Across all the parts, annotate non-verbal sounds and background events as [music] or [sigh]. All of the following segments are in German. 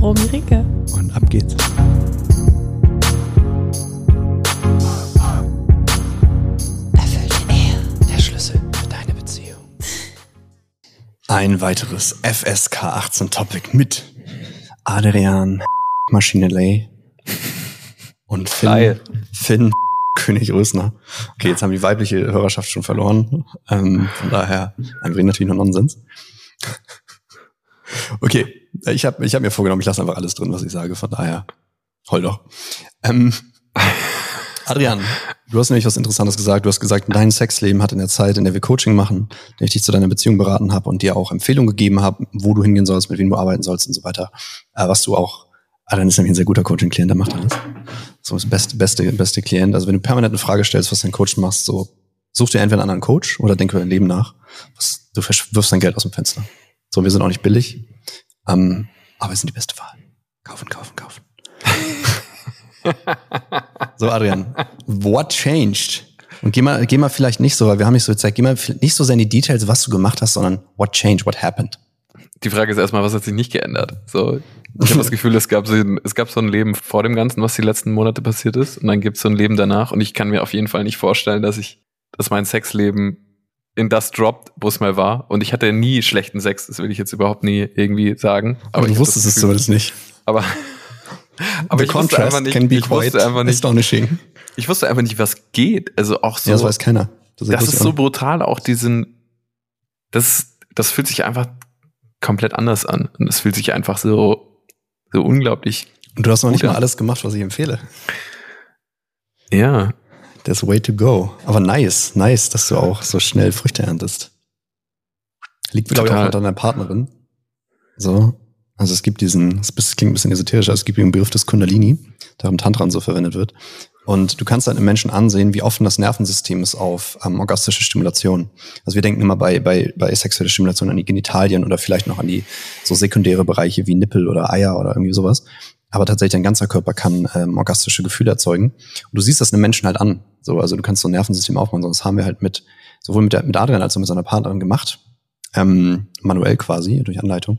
Romy Ricke. Und ab geht's. Erfüllte Ehe, der Schlüssel für deine Beziehung. Ein weiteres FSK 18 Topic mit Adrian Maschinelay und Finn, Geil. Finn König Rösner. Okay, jetzt haben die weibliche Hörerschaft schon verloren. Ähm, von daher einfach natürlich nur Nonsens. Okay, ich habe ich hab mir vorgenommen, ich lasse einfach alles drin, was ich sage. Von daher, heul doch. Ähm, [laughs] Adrian, du hast nämlich was Interessantes gesagt. Du hast gesagt, dein Sexleben hat in der Zeit, in der wir Coaching machen, in der ich dich zu deiner Beziehung beraten habe und dir auch Empfehlungen gegeben habe, wo du hingehen sollst, mit wem du arbeiten sollst und so weiter, äh, was du auch Adrian ist nämlich ein sehr guter Coaching-Klient, der macht alles. So das beste, beste, beste Klient. Also wenn du permanent eine Frage stellst, was dein Coach machst, so such dir entweder einen anderen Coach oder denk über dein Leben nach. Was, du wirfst dein Geld aus dem Fenster. So, wir sind auch nicht billig, ähm, aber wir sind die beste Wahl. Kaufen, kaufen, kaufen. [laughs] so, Adrian, what changed? Und geh mal, geh mal vielleicht nicht so, weil wir haben nicht so Zeit, geh mal nicht so sehr in die Details, was du gemacht hast, sondern what changed, what happened. Die Frage ist erstmal, was hat sich nicht geändert? So, ich habe das Gefühl, es gab, so, es gab so ein Leben vor dem Ganzen, was die letzten Monate passiert ist, und dann gibt es so ein Leben danach. Und ich kann mir auf jeden Fall nicht vorstellen, dass ich, dass mein Sexleben in das droppt, wo es mal war. Und ich hatte nie schlechten Sex, das will ich jetzt überhaupt nie irgendwie sagen. Aber, du wusstest es zumindest nicht. Aber, aber ich wusste einfach nicht, ich wusste einfach nicht, astonishing. Ich wusste einfach nicht, was geht. Also auch so. Ja, das weiß keiner. Das, das ist so brutal, auch diesen, das, das fühlt sich einfach komplett anders an. Und es fühlt sich einfach so, so unglaublich. Und du hast noch nicht mal alles gemacht, was ich empfehle. Ja. There's way to go. Aber nice, nice, dass du auch so schnell Früchte erntest. Liegt, glaube ich, auch an deiner Partnerin. So. Also es gibt diesen, es klingt ein bisschen esoterisch, aber es gibt den Begriff des Kundalini, der im Tantran so verwendet wird. Und du kannst dann im Menschen ansehen, wie offen das Nervensystem ist auf ähm, orgastische Stimulation. Also wir denken immer bei, bei, bei sexueller Stimulation an die Genitalien oder vielleicht noch an die so sekundäre Bereiche wie Nippel oder Eier oder irgendwie sowas. Aber tatsächlich dein ganzer Körper kann ähm, orgastische Gefühle erzeugen. Und du siehst das einem Menschen halt an. So, also du kannst so ein Nervensystem aufbauen, sonst haben wir halt mit, sowohl mit, der, mit Adrian als auch mit seiner Partnerin gemacht. Ähm, manuell quasi, durch Anleitung.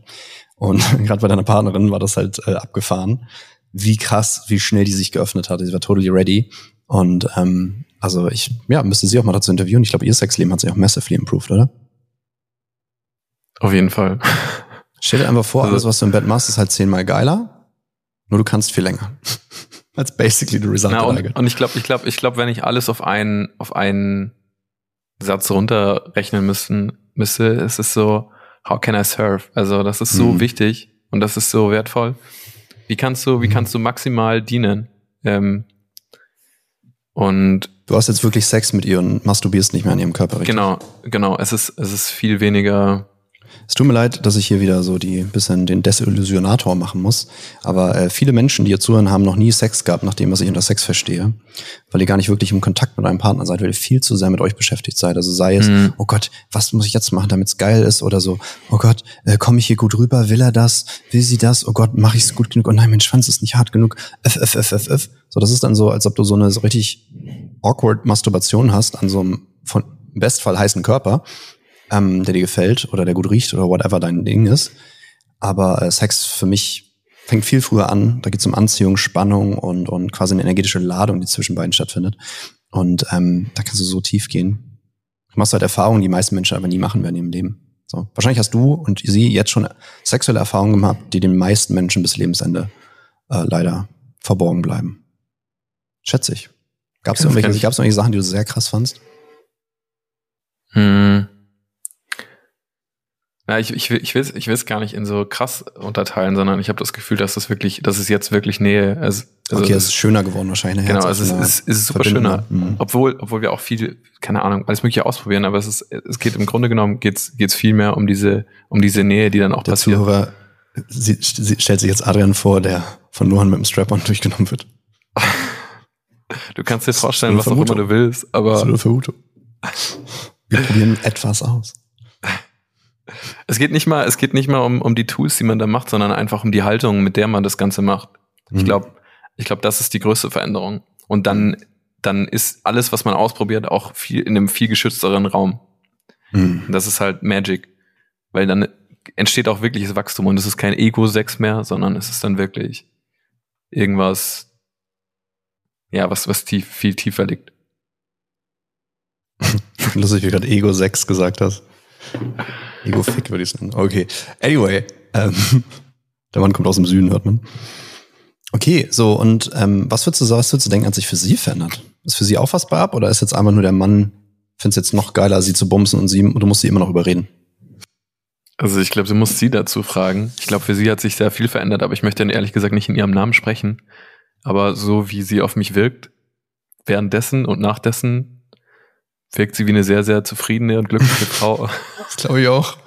Und [laughs] gerade bei deiner Partnerin war das halt äh, abgefahren wie krass, wie schnell die sich geöffnet hat. Sie war totally ready. Und ähm, also ich, ja, müsste sie auch mal dazu interviewen. Ich glaube, ihr Sexleben hat sich auch massively improved, oder? Auf jeden Fall. Stell dir einfach vor, also, alles, was du im Bett machst, ist halt zehnmal geiler. Nur du kannst viel länger. That's basically the result. Na, und, und ich glaube, ich glaube, ich glaube, wenn ich alles auf einen, auf einen Satz runterrechnen müssen, müsste, ist es so, how can I serve? Also, das ist so mhm. wichtig und das ist so wertvoll. Wie kannst du, wie mhm. kannst du maximal dienen? Ähm, und du hast jetzt wirklich Sex mit ihr und masturbierst nicht mehr an ihrem Körper, richtig? Genau, genau. Es ist, es ist viel weniger es tut mir leid, dass ich hier wieder so die bisschen den Desillusionator machen muss. Aber äh, viele Menschen, die hier zuhören, haben noch nie Sex gehabt, nach dem, was ich unter Sex verstehe. Weil ihr gar nicht wirklich im Kontakt mit eurem Partner seid, weil ihr viel zu sehr mit euch beschäftigt seid. Also sei es, mhm. oh Gott, was muss ich jetzt machen, damit es geil ist? Oder so, oh Gott, äh, komme ich hier gut rüber? Will er das? Will sie das? Oh Gott, mache ich es gut genug? Oh nein, mein Schwanz ist nicht hart genug. F, F, F, F, F. So, das ist dann so, als ob du so eine so richtig awkward Masturbation hast an so einem von im Bestfall heißen Körper ähm, der dir gefällt oder der gut riecht oder whatever dein Ding ist. Aber äh, Sex für mich fängt viel früher an. Da geht es um Anziehung, Spannung und, und quasi eine energetische Ladung, die zwischen beiden stattfindet. Und ähm, da kannst du so tief gehen. Du machst halt Erfahrungen, die meisten Menschen aber nie machen werden ihrem Leben. So. Wahrscheinlich hast du und sie jetzt schon sexuelle Erfahrungen gemacht, die den meisten Menschen bis Lebensende äh, leider verborgen bleiben. Schätze ich. Gab es irgendwelche, gab's irgendwelche Sachen, die du sehr krass fandst? Hm. Ja, ich, ich, will, ich, will, ich es gar nicht in so krass unterteilen, sondern ich habe das Gefühl, dass das wirklich, dass es jetzt wirklich Nähe. Also, also okay, es ist schöner geworden wahrscheinlich. Genau, also es ist, es, ist super schöner. Mhm. Obwohl, obwohl wir auch viel, keine Ahnung, alles mögliche ausprobieren, aber es ist, es geht im Grunde genommen geht's, geht's viel mehr um diese, um diese Nähe, die dann auch Der passiert. Zuhörer Sie, sie stellt sich jetzt Adrian vor, der von Nohan mit dem Strap-on [laughs] durchgenommen wird. Du kannst dir vorstellen, was auch immer du willst, aber. Das ist eine Vermutung. Wir probieren etwas aus. Es geht nicht mal, es geht nicht mal um, um die Tools, die man da macht, sondern einfach um die Haltung, mit der man das Ganze macht. Ich Mhm. glaube, ich glaube, das ist die größte Veränderung. Und dann, dann ist alles, was man ausprobiert, auch viel in einem viel geschützteren Raum. Mhm. Das ist halt Magic. Weil dann entsteht auch wirkliches Wachstum und es ist kein Ego-Sex mehr, sondern es ist dann wirklich irgendwas, ja, was, was tief, viel tiefer liegt. [laughs] Lustig, wie du gerade Ego 6 gesagt hast. Ego Fick würde ich sagen. Okay. Anyway, ähm, [laughs] der Mann kommt aus dem Süden, hört man. Okay, so, und ähm, was würdest du sagen, was würdest du denken, hat sich für sie verändert? Ist für sie auch was bei ab oder ist jetzt einfach nur der Mann, findest jetzt noch geiler, sie zu bumsen und sie, du musst sie immer noch überreden? Also ich glaube, du musst sie dazu fragen. Ich glaube, für sie hat sich sehr viel verändert, aber ich möchte ehrlich gesagt nicht in ihrem Namen sprechen. Aber so wie sie auf mich wirkt, währenddessen und nachdessen, wirkt sie wie eine sehr, sehr zufriedene und glückliche Frau. [laughs] Das glaube ich auch.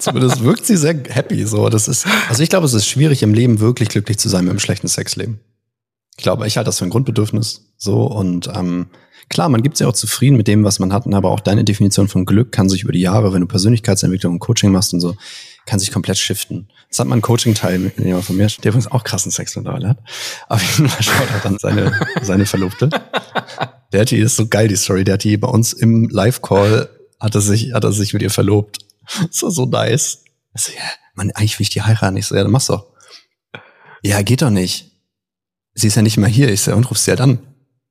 Zumindest wirkt sie sehr happy. So, das ist, also ich glaube, es ist schwierig im Leben wirklich glücklich zu sein mit einem schlechten Sexleben. Ich glaube, ich halte das für ein Grundbedürfnis. So und ähm, klar, man gibt sich auch zufrieden mit dem, was man hat, aber auch deine Definition von Glück kann sich über die Jahre, wenn du Persönlichkeitsentwicklung und Coaching machst und so, kann sich komplett shiften. Das hat man ein Coaching-Teilnehmer von mir, der übrigens auch krassen Sex mittlerweile hat. Auf jeden Fall schaut er dann seine, [laughs] seine Verlobte. Der hat die, ist so geil, die Story, der hat die bei uns im Live-Call, hat er sich, hat er sich mit ihr verlobt. Das war so nice. Ich so, ja, Mann, eigentlich will ich die heiraten. Ich so, ja, dann mach's doch. Ja, geht doch nicht. Sie ist ja nicht mal hier. Ich so, und rufst sie ja dann.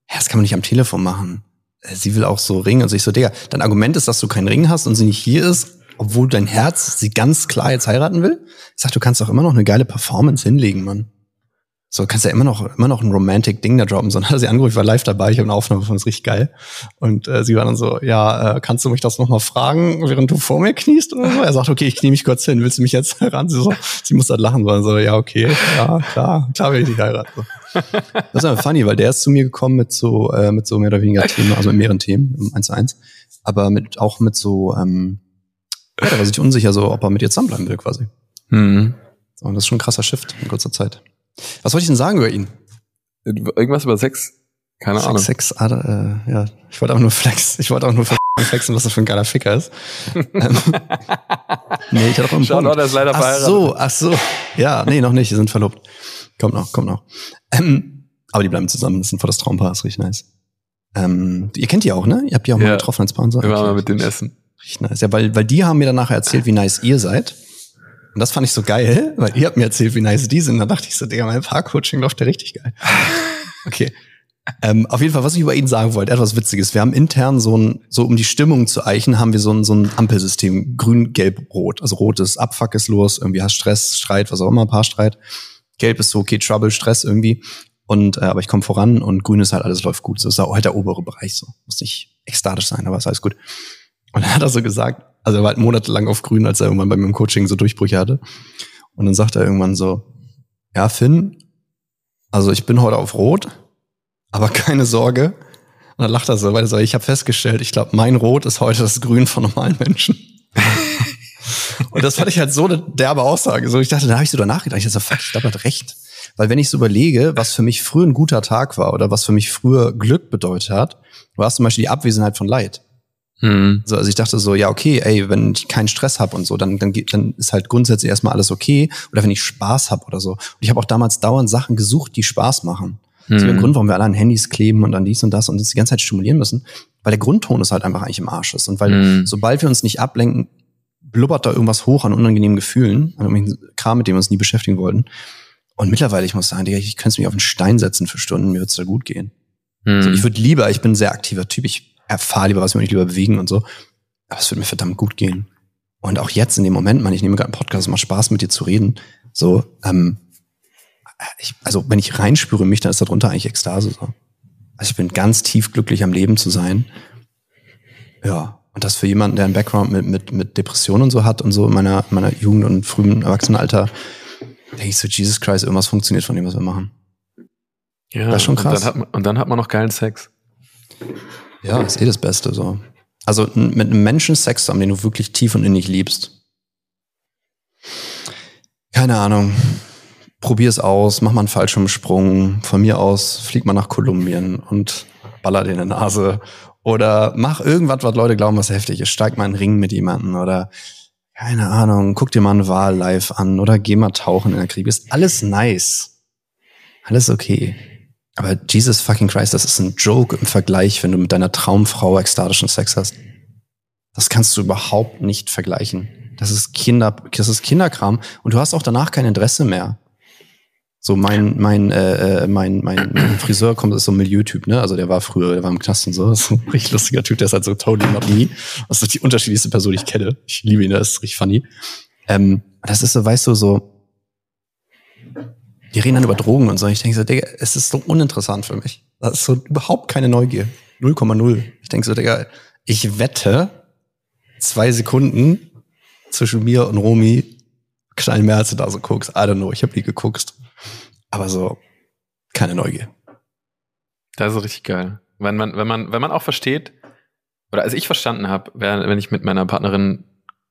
Ja, das kann man nicht am Telefon machen. Äh, Sie will auch so Ring. Also ich so, Digga, dein Argument ist, dass du keinen Ring hast und sie nicht hier ist, obwohl dein Herz sie ganz klar jetzt heiraten will. Ich sag, du kannst doch immer noch eine geile Performance hinlegen, Mann. So, kannst ja immer noch, immer noch ein romantic Ding da droppen. So, dann hat sie angerufen, ich war live dabei, ich habe eine Aufnahme von, das richtig geil. Und äh, sie war dann so, ja, äh, kannst du mich das nochmal fragen, während du vor mir kniest oder so? Er sagt, okay, ich knie mich kurz hin, willst du mich jetzt heiraten? Sie, so, sie muss halt lachen, so, so, ja, okay, ja, klar, klar will ich dich heiraten. So. Das ist aber funny, weil der ist zu mir gekommen mit so, äh, mit so mehr oder weniger Themen, also mit mehreren Themen, im 1 zu 1, aber mit, auch mit so, ähm, ja, da war sich unsicher, so, ob er mit ihr zusammenbleiben will, quasi. Hm. So, und das ist schon ein krasser Shift in kurzer Zeit. Was wollte ich denn sagen über ihn? Irgendwas über Sex? Keine Sex, Ahnung. Sex, Ader, äh, ja. Ich wollte auch nur flex. Ich wollte auch nur [laughs] flexen, was das für ein geiler Ficker ist. [laughs] ähm, nee, ich hatte auch einen Schau, Punkt. ist leider Ach so, ach so. Ja, nee, noch nicht. Die sind verlobt. Kommt noch, kommt noch. Ähm, aber die bleiben zusammen. Das ist ein volles Traumpaar. Ist richtig nice. Ähm, ihr kennt die auch, ne? Ihr habt die auch mal Ja. getroffen als Paar und so. Wir waren mal mit denen essen. Richtig nice. Ja, weil, weil die haben mir dann nachher erzählt, wie nice ihr seid. Und das fand ich so geil, weil ihr habt mir erzählt, wie nice die sind. Da dachte ich so, Digga, mein Paar-Coaching läuft ja richtig geil. Okay. Ähm, auf jeden Fall, was ich über ihn sagen wollte, etwas Witziges. Wir haben intern so ein, so um die Stimmung zu eichen, haben wir so ein, so ein Ampelsystem. Grün, Gelb, Rot. Also Rot ist Abfuck ist los, irgendwie hast Stress, Streit, was auch immer, Paarstreit. Gelb ist so, okay, Trouble, Stress irgendwie. Und, äh, aber ich komme voran und grün ist halt, alles läuft gut. So ist halt der obere Bereich so. Muss nicht ekstatisch sein, aber ist alles gut. Und dann hat er so gesagt, also er war halt monatelang auf grün, als er irgendwann bei mir im Coaching so Durchbrüche hatte. Und dann sagt er irgendwann so, ja, Finn, also ich bin heute auf Rot, aber keine Sorge. Und dann lacht er so, weil er so, ich habe festgestellt, ich glaube, mein Rot ist heute das Grün von normalen Menschen. [laughs] Und das fand ich halt so eine derbe Aussage. So, ich dachte, da habe ich so drüber nachgedacht. Ich dachte, so, fuck, ich glaube, er hat recht. Weil wenn ich so überlege, was für mich früher ein guter Tag war oder was für mich früher Glück bedeutet hat, war es zum Beispiel die Abwesenheit von Leid. Hm. So, also ich dachte so, ja, okay, ey, wenn ich keinen Stress habe und so, dann, dann, geht, dann ist halt grundsätzlich erstmal alles okay. Oder wenn ich Spaß habe oder so. Und ich habe auch damals dauernd Sachen gesucht, die Spaß machen. Das ist der Hm. Grund, warum wir alle an Handys kleben und an dies und das und uns die ganze Zeit stimulieren müssen. Weil der Grundton ist halt einfach eigentlich im Arsch ist. Und weil Hm. sobald wir uns nicht ablenken, blubbert da irgendwas hoch an unangenehmen Gefühlen, an irgendwelchen Kram, mit dem wir uns nie beschäftigen wollten. Und mittlerweile, ich muss sagen, ich könnte mich auf einen Stein setzen für Stunden, mir wird's da gut gehen. Hm. Also ich würde lieber, ich bin ein sehr aktiver Typ, ich erfahre lieber, was ich mich lieber bewegen und so. Aber es würde mir verdammt gut gehen. Und auch jetzt in dem Moment, man, ich nehme gerade einen Podcast, es macht Spaß mit dir zu reden. So, ähm, ich, also wenn ich reinspüre in mich, dann ist darunter eigentlich Ekstase. So. Also ich bin ganz tief glücklich am Leben zu sein. Ja. Und das für jemanden, der einen Background mit, mit, mit Depressionen und so hat und so in meiner, in meiner Jugend und frühen Erwachsenenalter, denke ich so, Jesus Christ, irgendwas funktioniert von dem, was wir machen. ja, das ist schon krass. Und dann, hat man, und dann hat man noch geilen Sex. Ja, ist eh das Beste so. Also mit einem Menschen Sex zu haben, den du wirklich tief und innig liebst. keine Ahnung, probier es aus, mach mal einen Fallschirmsprung, von mir aus flieg mal nach Kolumbien und baller dir in die Nase oder mach irgendwas, was Leute glauben, was heftig ist. Steig mal in den Ring mit jemandem oder keine Ahnung, guck dir mal einen Wahl live an oder geh mal tauchen in der Krieg. Ist alles nice. Alles okay. Aber Jesus fucking Christ, das ist ein Joke im Vergleich, wenn du mit deiner Traumfrau ekstatischen Sex hast. Das kannst du überhaupt nicht vergleichen. Das ist Kinder, das ist Kinderkram und du hast auch danach kein Interesse mehr. So mein mein äh, äh mein mein, mein Friseur kommt ist so ein Milieutyp, ne? Also der war früher, der war im Knast und so. [laughs] Das ist ein richtig lustiger Typ, der ist halt so totally not me. Das ist die unterschiedlichste Person, die ich kenne. Ich liebe ihn, der ist richtig funny. Ähm, das ist so, weißt du, so die reden dann über Drogen und so. Ich denke so, Digga, es ist so uninteressant für mich. Das ist so überhaupt keine Neugier. 0,0. Ich denke so, Digga, ich wette zwei Sekunden zwischen mir und Romy knallen mehr, als du da so guckst. I don't know, ich habe nie geguckt. Aber so, keine Neugier. Das ist richtig geil. Wenn man, wenn man, wenn man auch versteht, oder als ich verstanden habe, wenn ich mit meiner Partnerin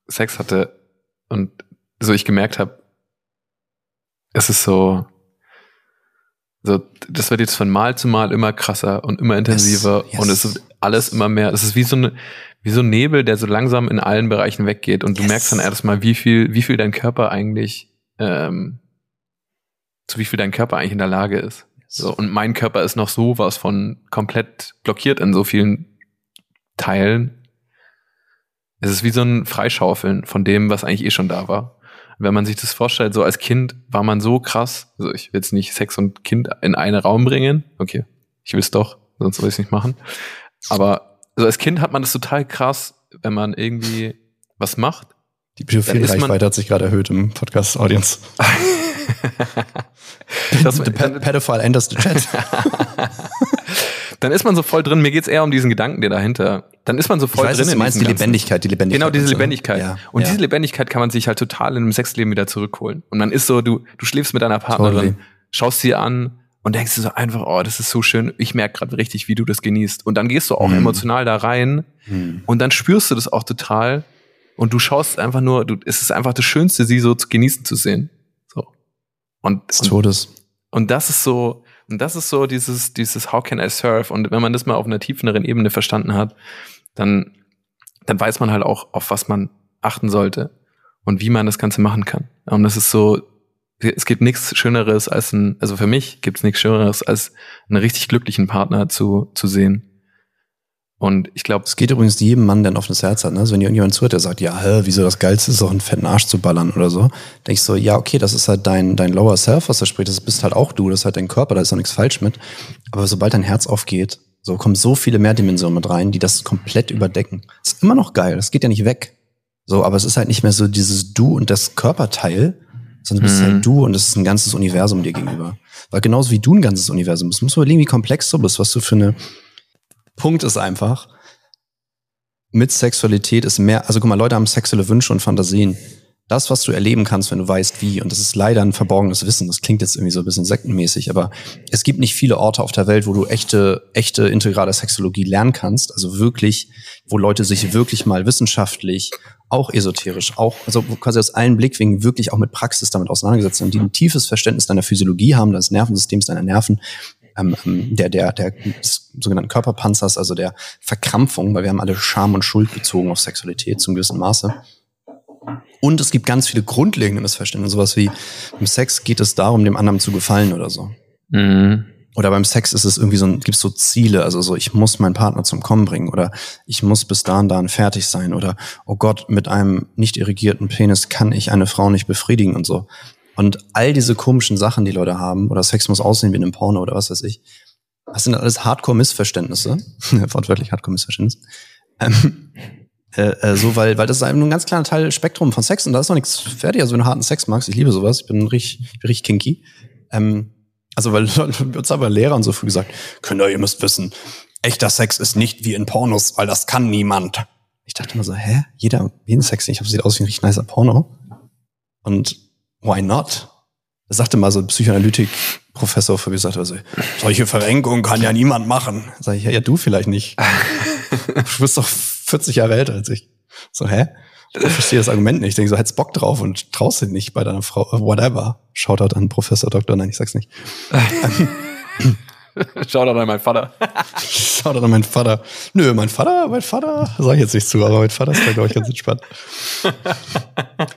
Sex hatte und so ich gemerkt habe, es ist so, so, das wird jetzt von Mal zu Mal immer krasser und immer intensiver yes, yes. und es ist alles immer mehr. Es ist wie so eine, wie so ein Nebel, der so langsam in allen Bereichen weggeht und du yes. merkst dann erstmal, wie viel, wie viel dein Körper eigentlich ähm, zu wie viel dein Körper eigentlich in der Lage ist. So, und mein Körper ist noch so was von komplett blockiert in so vielen Teilen. Es ist wie so ein Freischaufeln von dem, was eigentlich eh schon da war. Wenn man sich das vorstellt, so als Kind war man so krass, also ich will jetzt nicht Sex und Kind in einen Raum bringen. Okay, ich will es doch, sonst will ich es nicht machen. Aber so als Kind hat man das total krass, wenn man irgendwie was macht. Die Pädophilie-Reichweite hat sich gerade erhöht im Podcast-Audience. [laughs] das, the pedophile enters the chat. [laughs] dann ist man so voll drin. Mir geht's eher um diesen Gedanken, der dahinter. Dann ist man so voll ich weiß, drin. Du meinst die Lebendigkeit, die Lebendigkeit. Genau, diese Lebendigkeit. Ja, und ja. diese Lebendigkeit kann man sich halt total in einem Sexleben wieder zurückholen. Und dann ist so, du, du schläfst mit deiner Partnerin, totally. schaust sie an und denkst du so einfach, oh, das ist so schön. Ich merke gerade richtig, wie du das genießt. Und dann gehst du auch hm. emotional da rein hm. und dann spürst du das auch total. Und du schaust einfach nur, du, es ist einfach das Schönste, sie so zu genießen zu sehen. Und, des Todes. Und, und das ist so, und das ist so dieses, dieses How can I serve? Und wenn man das mal auf einer tieferen Ebene verstanden hat, dann, dann weiß man halt auch, auf was man achten sollte und wie man das Ganze machen kann. Und das ist so, es gibt nichts Schöneres als ein, also für mich gibt es nichts Schöneres als einen richtig glücklichen Partner zu, zu sehen. Und ich glaube. Es geht übrigens jedem Mann, der ein offenes Herz hat, ne? Also wenn irgendjemand zuhört, der sagt, ja, hä, wieso das Geilste ist, auch einen fetten Arsch zu ballern oder so, denke ich so, ja, okay, das ist halt dein, dein Lower Self, was da spricht, das bist halt auch du, das ist halt dein Körper, da ist auch nichts falsch mit. Aber sobald dein Herz aufgeht, so kommen so viele mehr Dimensionen mit rein, die das komplett überdecken. ist immer noch geil, das geht ja nicht weg. So, aber es ist halt nicht mehr so dieses Du und das Körperteil, sondern du bist halt mhm. halt du und es ist ein ganzes Universum dir gegenüber. Weil genauso wie du ein ganzes Universum bist, musst du überlegen, wie komplex du bist, was du für eine Punkt ist einfach, mit Sexualität ist mehr, also guck mal, Leute haben sexuelle Wünsche und Fantasien. Das, was du erleben kannst, wenn du weißt, wie, und das ist leider ein verborgenes Wissen, das klingt jetzt irgendwie so ein bisschen sektenmäßig, aber es gibt nicht viele Orte auf der Welt, wo du echte, echte integrale Sexologie lernen kannst, also wirklich, wo Leute sich wirklich mal wissenschaftlich, auch esoterisch, auch, also quasi aus allen Blickwinkeln wirklich auch mit Praxis damit auseinandergesetzt sind, die ein tiefes Verständnis deiner Physiologie haben, deines Nervensystems, deiner Nerven, ähm, ähm, der, der, der des sogenannten Körperpanzers, also der Verkrampfung, weil wir haben alle Scham und Schuld bezogen auf Sexualität zum gewissen Maße. Und es gibt ganz viele grundlegende Missverständnisse, sowas wie im Sex geht es darum, dem anderen zu gefallen oder so. Mhm. Oder beim Sex ist es irgendwie so, gibt es so Ziele, also so, ich muss meinen Partner zum Kommen bringen oder ich muss bis dahin dahin fertig sein oder, oh Gott, mit einem nicht irrigierten Penis kann ich eine Frau nicht befriedigen und so. Und all diese komischen Sachen, die Leute haben, oder Sex muss aussehen wie in einem Porno oder was weiß ich, das sind alles Hardcore-Missverständnisse, [laughs] wortwörtlich Hardcore-Missverständnisse. Ähm, äh, äh, so, weil, weil das ist ein ganz kleiner Teil Spektrum von Sex und da ist noch nichts fertig. Also wenn du harten Sex magst, ich liebe sowas, ich bin richtig, richtig kinky. Ähm, also weil [laughs] uns aber Lehrer und so früh gesagt, Kinder, ihr müsst wissen, echter Sex ist nicht wie in Pornos, weil das kann niemand. Ich dachte immer so, hä? Jeder, jeden Sex, ich habe sieht aus wie ein richtig nicer Porno. Und why not? Das sagte mal so ein Psychoanalytik-Professor für mich, sagte also, solche Verrenkungen kann ja niemand machen. Sag ich, ja, ja, du vielleicht nicht. [laughs] du bist doch 40 Jahre älter als ich. So, hä? Ich verstehe das Argument nicht. Ich denke so, hättest Bock drauf und traust dich nicht bei deiner Frau. Whatever. Shoutout an Professor Doktor. Nein, ich sag's nicht. [laughs] Shoutout an meinen Vater. [laughs] Shoutout an meinen Vater. Nö, mein Vater, mein Vater, sag ich jetzt nicht zu, aber mein Vater ist da, glaube ich, ganz entspannt.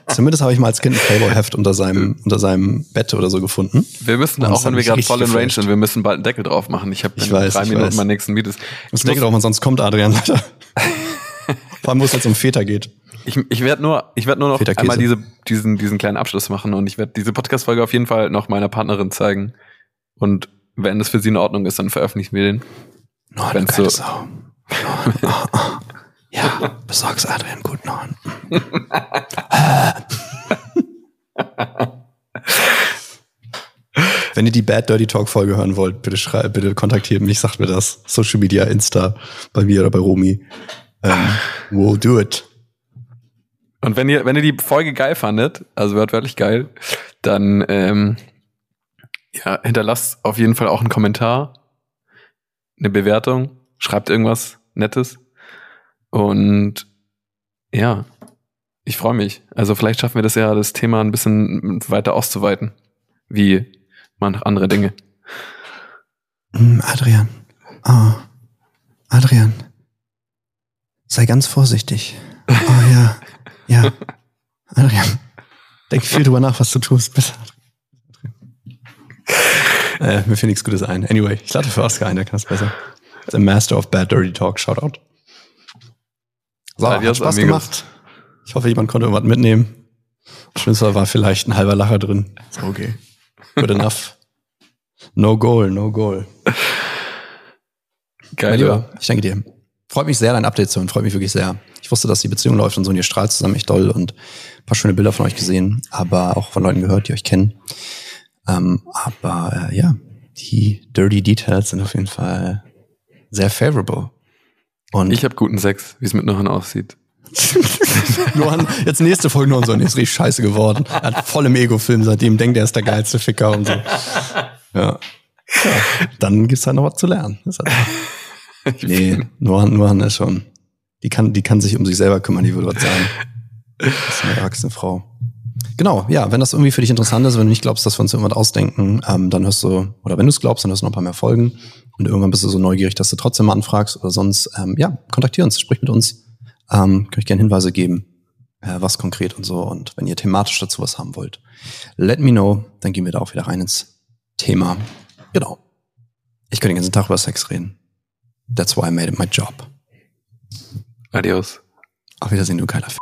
Zumindest habe ich mal als Kind ein Playboy-Heft unter seinem, unter seinem Bett oder so gefunden. Wir müssen, Und das auch wenn wir gerade voll in Range sind, wir müssen bald einen Deckel drauf machen. Ich habe Ich in weiß, drei ich Minuten weiß. meinen nächsten Meet. Das denke doch mal, sonst kommt Adrian leider. [laughs] Vor allem, wo es jetzt um Väter geht. Ich, ich werde nur, ich werde nur noch einmal diese, diesen, diesen kleinen Abschluss machen und ich werde diese Podcast-Folge auf jeden Fall noch meiner Partnerin zeigen. Und wenn es für sie in Ordnung ist, dann veröffentlichen wir den. No, Wenn's so-. No, [laughs] oh, oh. Ja, besorg's Adrian gut noch. [laughs] Wenn ihr die Bad Dirty Talk Folge hören wollt, bitte schreibt, bitte kontaktiert mich, sagt mir das. Social Media, Insta, bei mir oder bei Romi. Ähm, we'll do it. Und wenn ihr, wenn ihr die Folge geil fandet, also wörtwörtlich geil, dann ähm, ja, hinterlasst auf jeden Fall auch einen Kommentar, eine Bewertung, schreibt irgendwas Nettes. Und ja, ich freue mich. Also vielleicht schaffen wir das ja, das Thema ein bisschen weiter auszuweiten, wie man andere Dinge. Mm, Adrian. Oh. Adrian. Sei ganz vorsichtig. Oh [laughs] ja. Ja. Adrian. Denk viel drüber nach, was du tust, bitte. [laughs] Äh, mir fällt nichts Gutes ein. Anyway, ich lade für Oscar ein, der kann es besser. The Master of Bad Dirty Talk, Shoutout. So, hat Spaß amigos. gemacht. Ich hoffe, jemand konnte irgendwas mitnehmen. Schlimmste war vielleicht ein halber Lacher drin. Okay. Good enough. No goal, no goal. Mein Geil. Lieber, ich danke dir. Freut mich sehr, dein Update zu hören. Freut mich wirklich sehr. Ich wusste, dass die Beziehung läuft und so und ihr strahlt zusammen echt doll und ein paar schöne Bilder von euch gesehen, aber auch von Leuten gehört, die euch kennen. Ähm, aber äh, ja, die Dirty Details sind auf jeden Fall sehr favorable. Und Ich habe guten Sex, wie es mit Nohan aussieht. [laughs] Nohan, jetzt nächste Folge Nohan so, nee, ist richtig scheiße geworden. Er hat voll im Ego-Film, seitdem denkt er ist der geilste Ficker und so. Ja. ja. Dann gibt's halt noch was zu lernen. Ist halt [laughs] Nee, Nohan, Nohan ist schon, die kann, die kann sich um sich selber kümmern, die würde was sagen. Das ist eine erwachsene Frau. Genau, ja, wenn das irgendwie für dich interessant ist, wenn du nicht glaubst, dass wir uns irgendwas ausdenken, ähm, dann hörst du, oder wenn du es glaubst, dann hörst du noch ein paar mehr Folgen und irgendwann bist du so neugierig, dass du trotzdem mal anfragst oder sonst, ähm, ja, kontaktier uns, sprich mit uns, ähm, kann ich gerne Hinweise geben, äh, was konkret und so und wenn ihr thematisch dazu was haben wollt, let me know, dann gehen wir da auch wieder rein ins Thema. Genau. Ich könnte den ganzen Tag über Sex reden. That's why I made it my job. Adios. Auf Wiedersehen, du geiler F